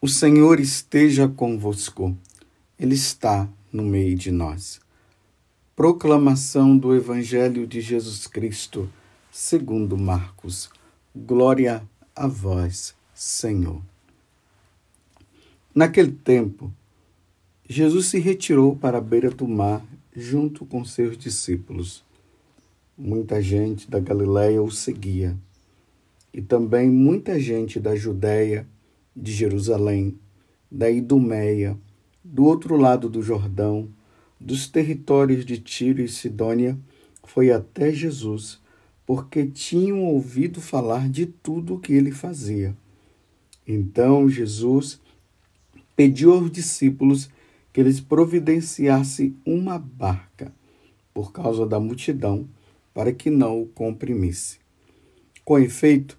O Senhor esteja convosco, Ele está no meio de nós. Proclamação do Evangelho de Jesus Cristo, segundo Marcos. Glória a vós, Senhor. Naquele tempo, Jesus se retirou para a beira do mar junto com seus discípulos. Muita gente da Galiléia o seguia, e também muita gente da Judéia de Jerusalém, da Idumeia, do outro lado do Jordão, dos territórios de Tiro e Sidônia, foi até Jesus, porque tinham ouvido falar de tudo o que ele fazia. Então Jesus pediu aos discípulos que eles providenciassem uma barca, por causa da multidão, para que não o comprimisse. Com efeito,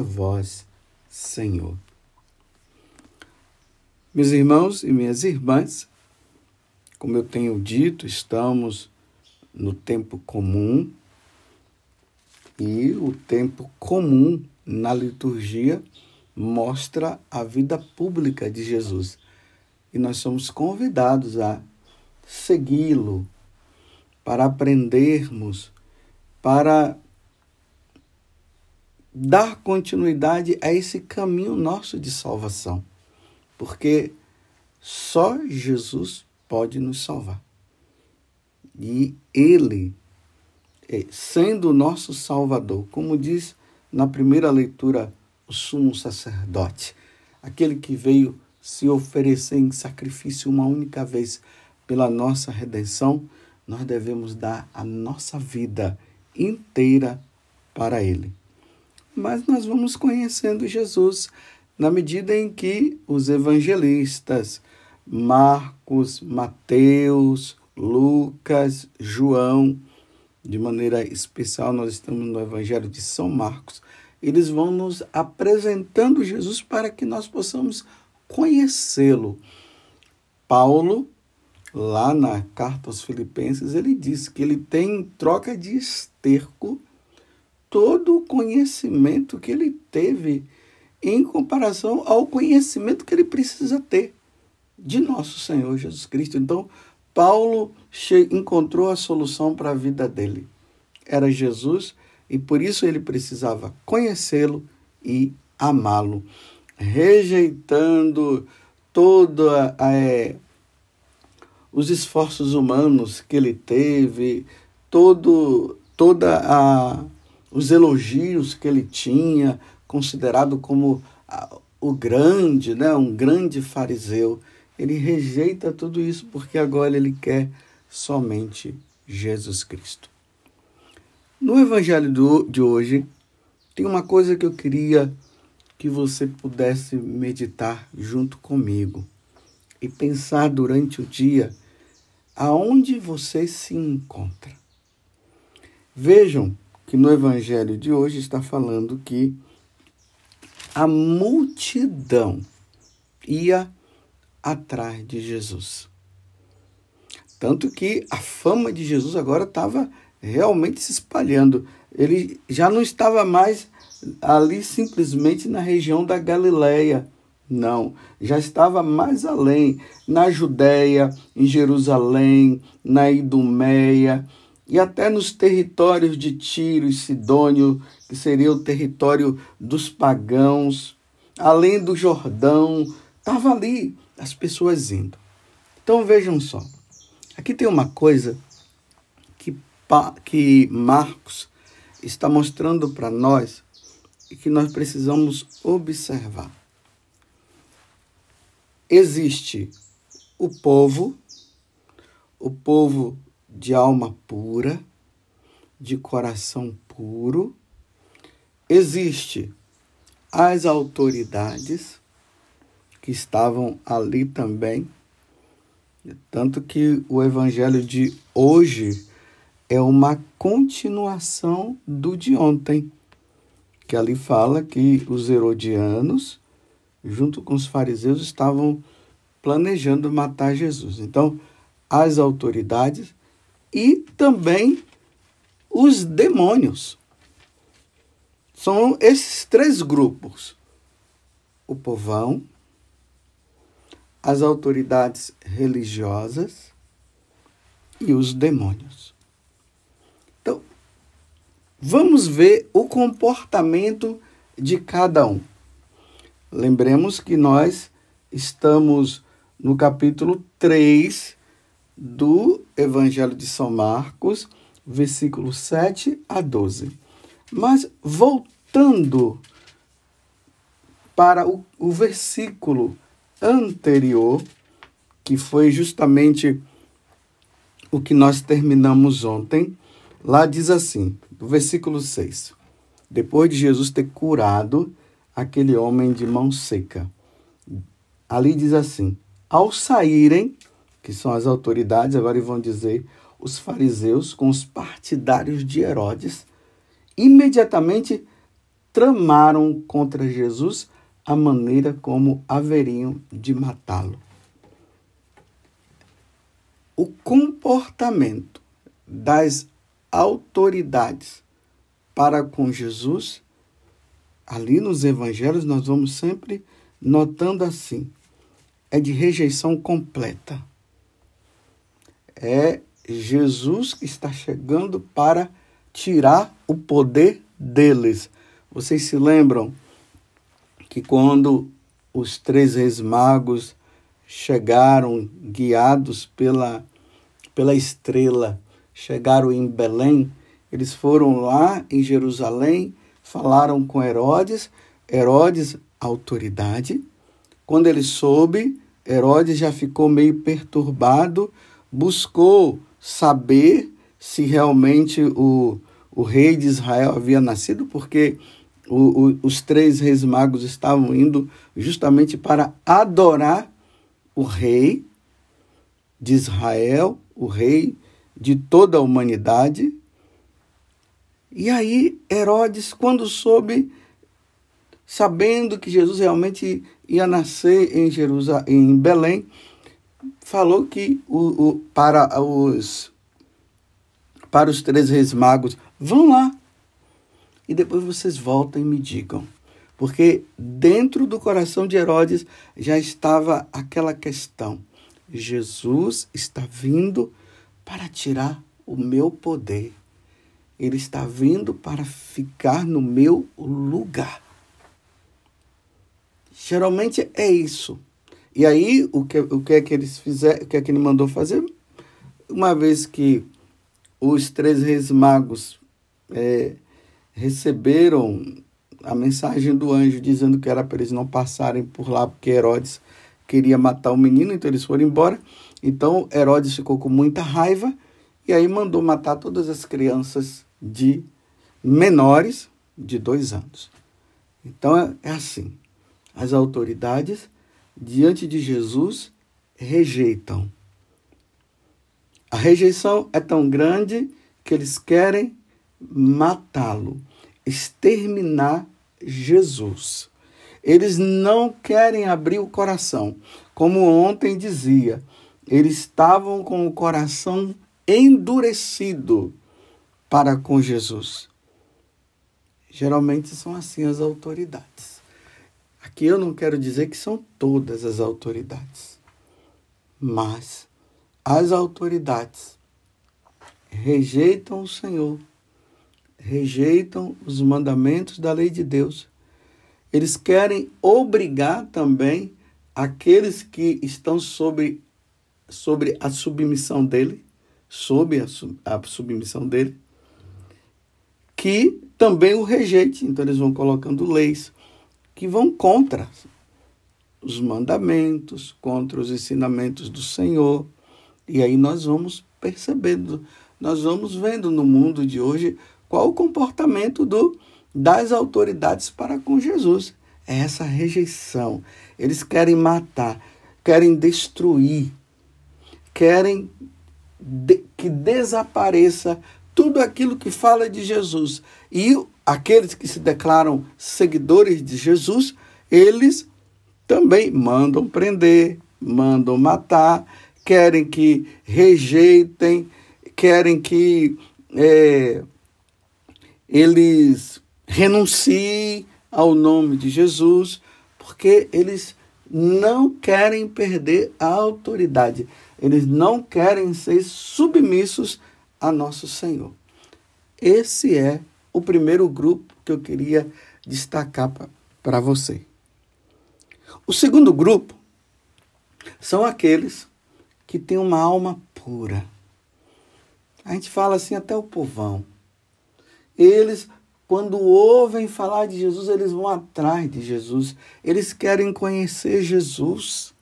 vós, Senhor. Meus irmãos e minhas irmãs, como eu tenho dito, estamos no tempo comum e o tempo comum na liturgia mostra a vida pública de Jesus. E nós somos convidados a segui-lo, para aprendermos, para dar continuidade a esse caminho nosso de salvação. Porque só Jesus pode nos salvar. E Ele, é, sendo o nosso Salvador, como diz na primeira leitura o sumo sacerdote, aquele que veio se oferecer em sacrifício uma única vez pela nossa redenção, nós devemos dar a nossa vida inteira para Ele mas nós vamos conhecendo Jesus na medida em que os evangelistas, Marcos, Mateus, Lucas, João, de maneira especial, nós estamos no Evangelho de São Marcos, eles vão nos apresentando Jesus para que nós possamos conhecê-lo. Paulo, lá na carta aos Filipenses, ele diz que ele tem troca de esterco todo o conhecimento que ele teve em comparação ao conhecimento que ele precisa ter de nosso Senhor Jesus Cristo. Então, Paulo encontrou a solução para a vida dele. Era Jesus e por isso ele precisava conhecê-lo e amá-lo, rejeitando todos é, os esforços humanos que ele teve, todo, toda a os elogios que ele tinha, considerado como o grande, né, um grande fariseu. Ele rejeita tudo isso porque agora ele quer somente Jesus Cristo. No evangelho do, de hoje, tem uma coisa que eu queria que você pudesse meditar junto comigo e pensar durante o dia aonde você se encontra. Vejam que no evangelho de hoje está falando que a multidão ia atrás de Jesus. Tanto que a fama de Jesus agora estava realmente se espalhando. Ele já não estava mais ali simplesmente na região da Galileia. Não, já estava mais além, na Judéia, em Jerusalém, na Idumeia, e até nos territórios de Tiro e Sidônio, que seria o território dos pagãos, além do Jordão, estava ali as pessoas indo. Então vejam só, aqui tem uma coisa que, que Marcos está mostrando para nós e que nós precisamos observar. Existe o povo, o povo de alma pura, de coração puro. Existe as autoridades, que estavam ali também. Tanto que o evangelho de hoje é uma continuação do de ontem, que ali fala que os herodianos, junto com os fariseus, estavam planejando matar Jesus. Então, as autoridades e também os demônios. São esses três grupos: o povão, as autoridades religiosas e os demônios. Então, vamos ver o comportamento de cada um. Lembremos que nós estamos no capítulo 3 do Evangelho de São Marcos, versículo 7 a 12. Mas voltando para o, o versículo anterior, que foi justamente o que nós terminamos ontem, lá diz assim, do versículo 6. Depois de Jesus ter curado aquele homem de mão seca, ali diz assim: ao saírem, que são as autoridades, agora vão dizer os fariseus com os partidários de Herodes, imediatamente tramaram contra Jesus a maneira como haveriam de matá-lo. O comportamento das autoridades para com Jesus, ali nos evangelhos, nós vamos sempre notando assim: é de rejeição completa. É Jesus que está chegando para tirar o poder deles. Vocês se lembram que quando os três reis magos chegaram guiados pela, pela estrela, chegaram em Belém, eles foram lá em Jerusalém, falaram com Herodes, Herodes, autoridade. Quando ele soube, Herodes já ficou meio perturbado, buscou saber se realmente o, o rei de Israel havia nascido, porque o, o, os três reis magos estavam indo justamente para adorar o rei de Israel, o rei de toda a humanidade. E aí Herodes, quando soube, sabendo que Jesus realmente ia nascer em Jerusalém, em Belém, falou que o, o, para os para os três reis magos, vão lá, e depois vocês voltam e me digam. Porque dentro do coração de Herodes já estava aquela questão: Jesus está vindo para tirar o meu poder. Ele está vindo para ficar no meu lugar. Geralmente é isso. E aí, o que, o que é que eles fizeram, o que é que ele mandou fazer? Uma vez que os três reis magos é, receberam a mensagem do anjo dizendo que era para eles não passarem por lá porque Herodes queria matar o menino, então eles foram embora. Então Herodes ficou com muita raiva e aí mandou matar todas as crianças de menores de dois anos. Então é, é assim: as autoridades diante de Jesus rejeitam. A rejeição é tão grande que eles querem matá-lo, exterminar Jesus. Eles não querem abrir o coração. Como ontem dizia, eles estavam com o coração endurecido para com Jesus. Geralmente são assim as autoridades. Aqui eu não quero dizer que são todas as autoridades, mas as autoridades rejeitam o Senhor rejeitam os mandamentos da lei de Deus. Eles querem obrigar também aqueles que estão sobre, sobre a submissão dele, sob a, a submissão dele, que também o rejeite. Então eles vão colocando leis que vão contra os mandamentos, contra os ensinamentos do Senhor. E aí nós vamos percebendo, nós vamos vendo no mundo de hoje qual o comportamento do, das autoridades para com Jesus. é essa rejeição. Eles querem matar, querem destruir, querem de, que desapareça tudo aquilo que fala de Jesus. E aqueles que se declaram seguidores de Jesus, eles também mandam prender, mandam matar, querem que rejeitem, querem que é, eles renunciem ao nome de Jesus, porque eles não querem perder a autoridade, eles não querem ser submissos a nosso Senhor. Esse é o primeiro grupo que eu queria destacar para você. O segundo grupo são aqueles que têm uma alma pura. A gente fala assim até o povão. Eles, quando ouvem falar de Jesus, eles vão atrás de Jesus. Eles querem conhecer Jesus.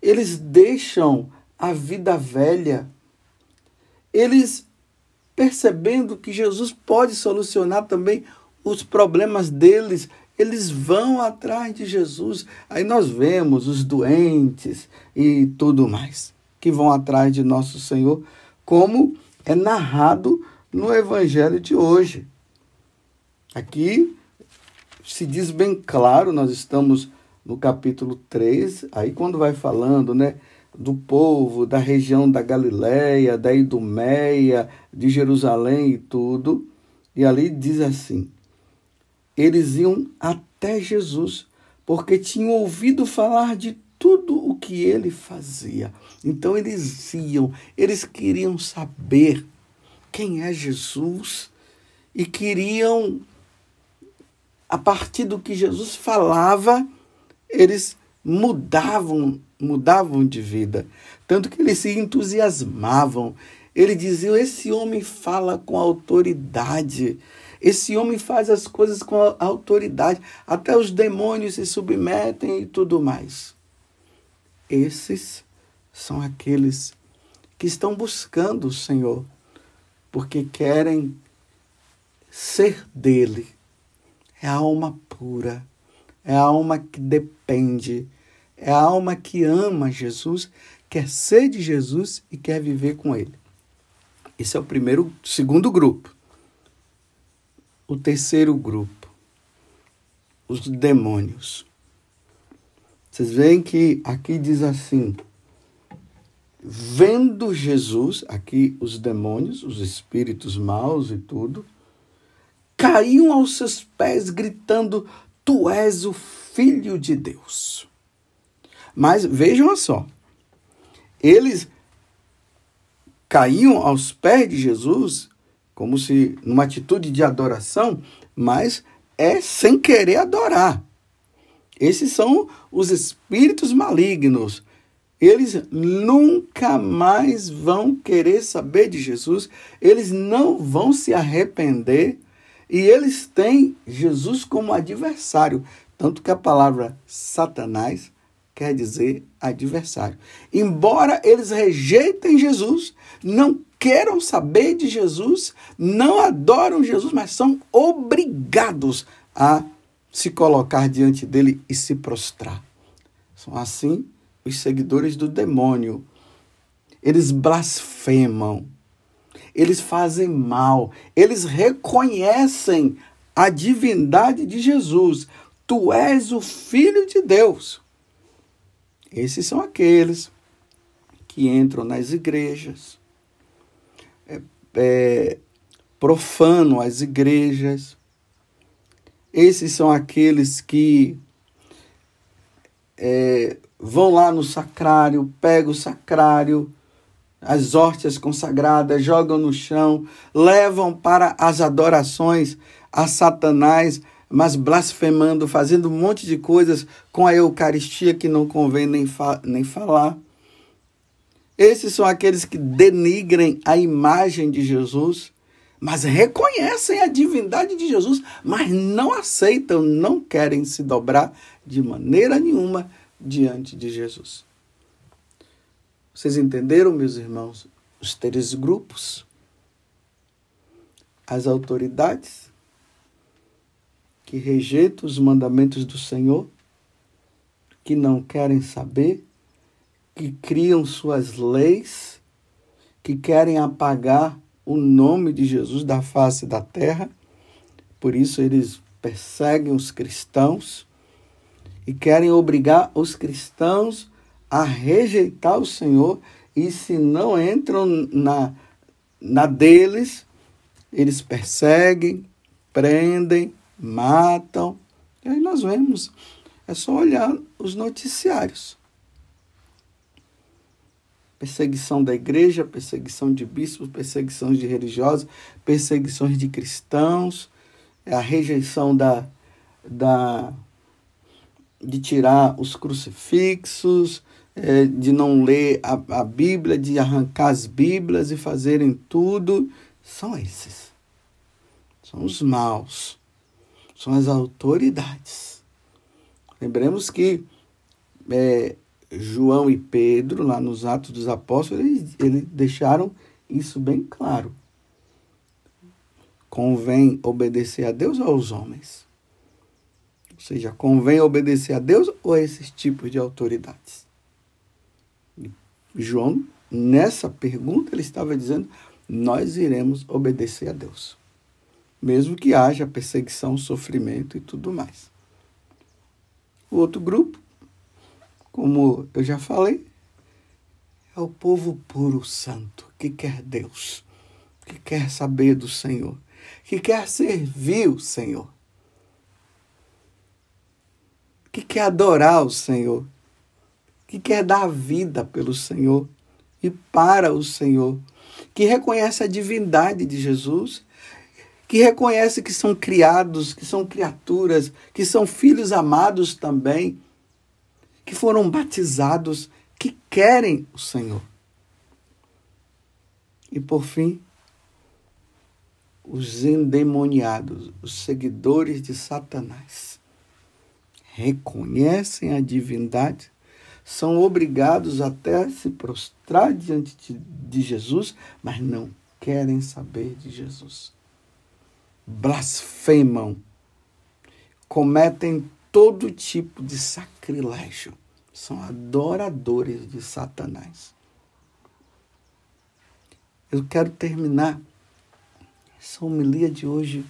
Eles deixam a vida velha eles percebendo que Jesus pode solucionar também os problemas deles, eles vão atrás de Jesus. Aí nós vemos os doentes e tudo mais que vão atrás de nosso Senhor, como é narrado no evangelho de hoje. Aqui se diz bem claro, nós estamos no capítulo 3, aí quando vai falando, né, do povo da região da Galiléia, da Idumeia, de Jerusalém e tudo. E ali diz assim: eles iam até Jesus, porque tinham ouvido falar de tudo o que ele fazia. Então eles iam, eles queriam saber quem é Jesus e queriam, a partir do que Jesus falava, eles mudavam mudavam de vida, tanto que eles se entusiasmavam. Eles diziam: Esse homem fala com autoridade. Esse homem faz as coisas com autoridade. Até os demônios se submetem e tudo mais. Esses são aqueles que estão buscando o Senhor, porque querem ser dele. É a alma pura, é a alma que depende é a alma que ama Jesus, quer ser de Jesus e quer viver com ele. Esse é o primeiro, segundo grupo. O terceiro grupo, os demônios. Vocês veem que aqui diz assim: vendo Jesus, aqui os demônios, os espíritos maus e tudo, caíam aos seus pés gritando: Tu és o Filho de Deus. Mas vejam só, eles caíam aos pés de Jesus, como se numa atitude de adoração, mas é sem querer adorar. Esses são os espíritos malignos. Eles nunca mais vão querer saber de Jesus, eles não vão se arrepender e eles têm Jesus como adversário. Tanto que a palavra Satanás quer dizer adversário. Embora eles rejeitem Jesus, não queiram saber de Jesus, não adoram Jesus, mas são obrigados a se colocar diante dele e se prostrar. São assim os seguidores do demônio. Eles blasfemam, eles fazem mal, eles reconhecem a divindade de Jesus. Tu és o Filho de Deus. Esses são aqueles que entram nas igrejas, é, é, profanam as igrejas. Esses são aqueles que é, vão lá no sacrário, pegam o sacrário, as hóstias consagradas, jogam no chão, levam para as adorações a Satanás mas blasfemando, fazendo um monte de coisas com a Eucaristia que não convém nem, fa nem falar. Esses são aqueles que denigrem a imagem de Jesus, mas reconhecem a divindade de Jesus, mas não aceitam, não querem se dobrar de maneira nenhuma diante de Jesus. Vocês entenderam, meus irmãos, os três grupos? As autoridades, que rejeitam os mandamentos do Senhor, que não querem saber, que criam suas leis, que querem apagar o nome de Jesus da face da terra. Por isso eles perseguem os cristãos e querem obrigar os cristãos a rejeitar o Senhor e se não entram na, na deles, eles perseguem, prendem, matam. E aí nós vemos, é só olhar os noticiários. Perseguição da igreja, perseguição de bispos, perseguições de religiosos, perseguições de cristãos, a rejeição da, da de tirar os crucifixos, é, de não ler a, a Bíblia, de arrancar as Bíblias e fazerem tudo, são esses. São os maus. São as autoridades. Lembremos que é, João e Pedro, lá nos Atos dos Apóstolos, eles, eles deixaram isso bem claro. Convém obedecer a Deus ou aos homens? Ou seja, convém obedecer a Deus ou a esses tipos de autoridades? João, nessa pergunta, ele estava dizendo: nós iremos obedecer a Deus, mesmo que haja perseguição, sofrimento e tudo mais. O outro grupo, como eu já falei, é o povo puro santo, que quer Deus, que quer saber do Senhor, que quer servir o Senhor que quer adorar o Senhor, que quer dar vida pelo Senhor e para o Senhor, que reconhece a divindade de Jesus, que reconhece que são criados, que são criaturas, que são filhos amados também, que foram batizados, que querem o Senhor. E por fim, os endemoniados, os seguidores de Satanás reconhecem a divindade, são obrigados até a se prostrar diante de, Jesus, mas não querem saber de Jesus. Blasfemam, cometem todo tipo de sacrilégio, são adoradores de Satanás. Eu quero terminar essa homilia de hoje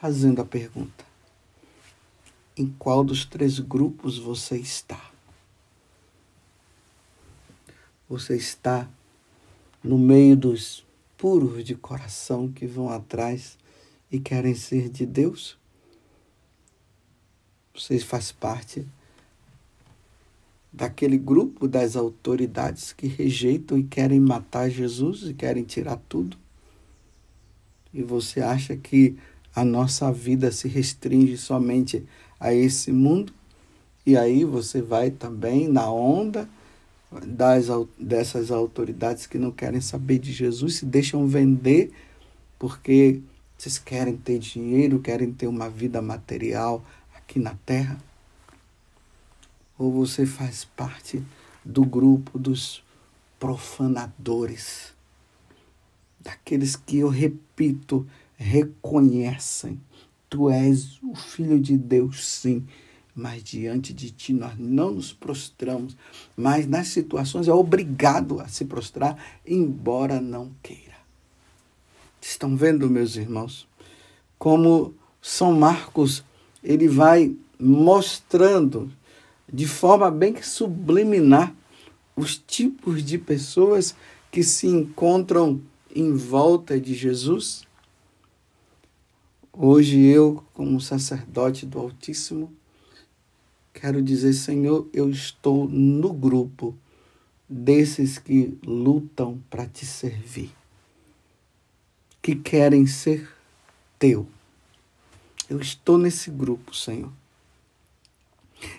fazendo a pergunta: em qual dos três grupos você está. Você está no meio dos puros de coração que vão atrás e querem ser de Deus? Você faz parte daquele grupo das autoridades que rejeitam e querem matar Jesus e querem tirar tudo? E você acha que a nossa vida se restringe somente a esse mundo, e aí você vai também na onda das, dessas autoridades que não querem saber de Jesus, se deixam vender porque vocês querem ter dinheiro, querem ter uma vida material aqui na terra. Ou você faz parte do grupo dos profanadores, daqueles que eu repito, reconhecem Tu és o Filho de Deus, sim, mas diante de ti nós não nos prostramos, mas nas situações é obrigado a se prostrar, embora não queira. Estão vendo, meus irmãos, como São Marcos ele vai mostrando de forma bem subliminar os tipos de pessoas que se encontram em volta de Jesus Hoje eu, como sacerdote do Altíssimo, quero dizer, Senhor, eu estou no grupo desses que lutam para te servir, que querem ser teu. Eu estou nesse grupo, Senhor.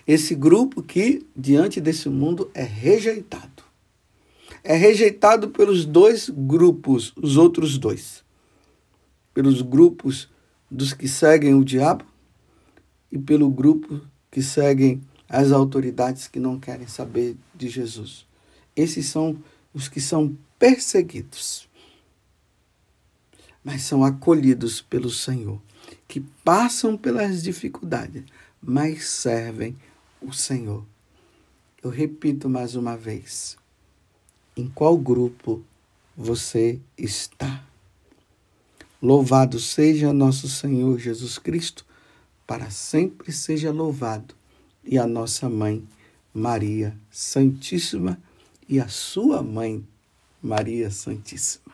Esse grupo que, diante desse mundo, é rejeitado. É rejeitado pelos dois grupos, os outros dois. Pelos grupos dos que seguem o diabo e pelo grupo que seguem as autoridades que não querem saber de Jesus. Esses são os que são perseguidos, mas são acolhidos pelo Senhor. que passam pelas dificuldades, mas servem o Senhor. Eu repito mais uma vez: em qual grupo você está? Louvado seja nosso Senhor Jesus Cristo, para sempre seja louvado, e a nossa mãe, Maria Santíssima, e a sua mãe, Maria Santíssima.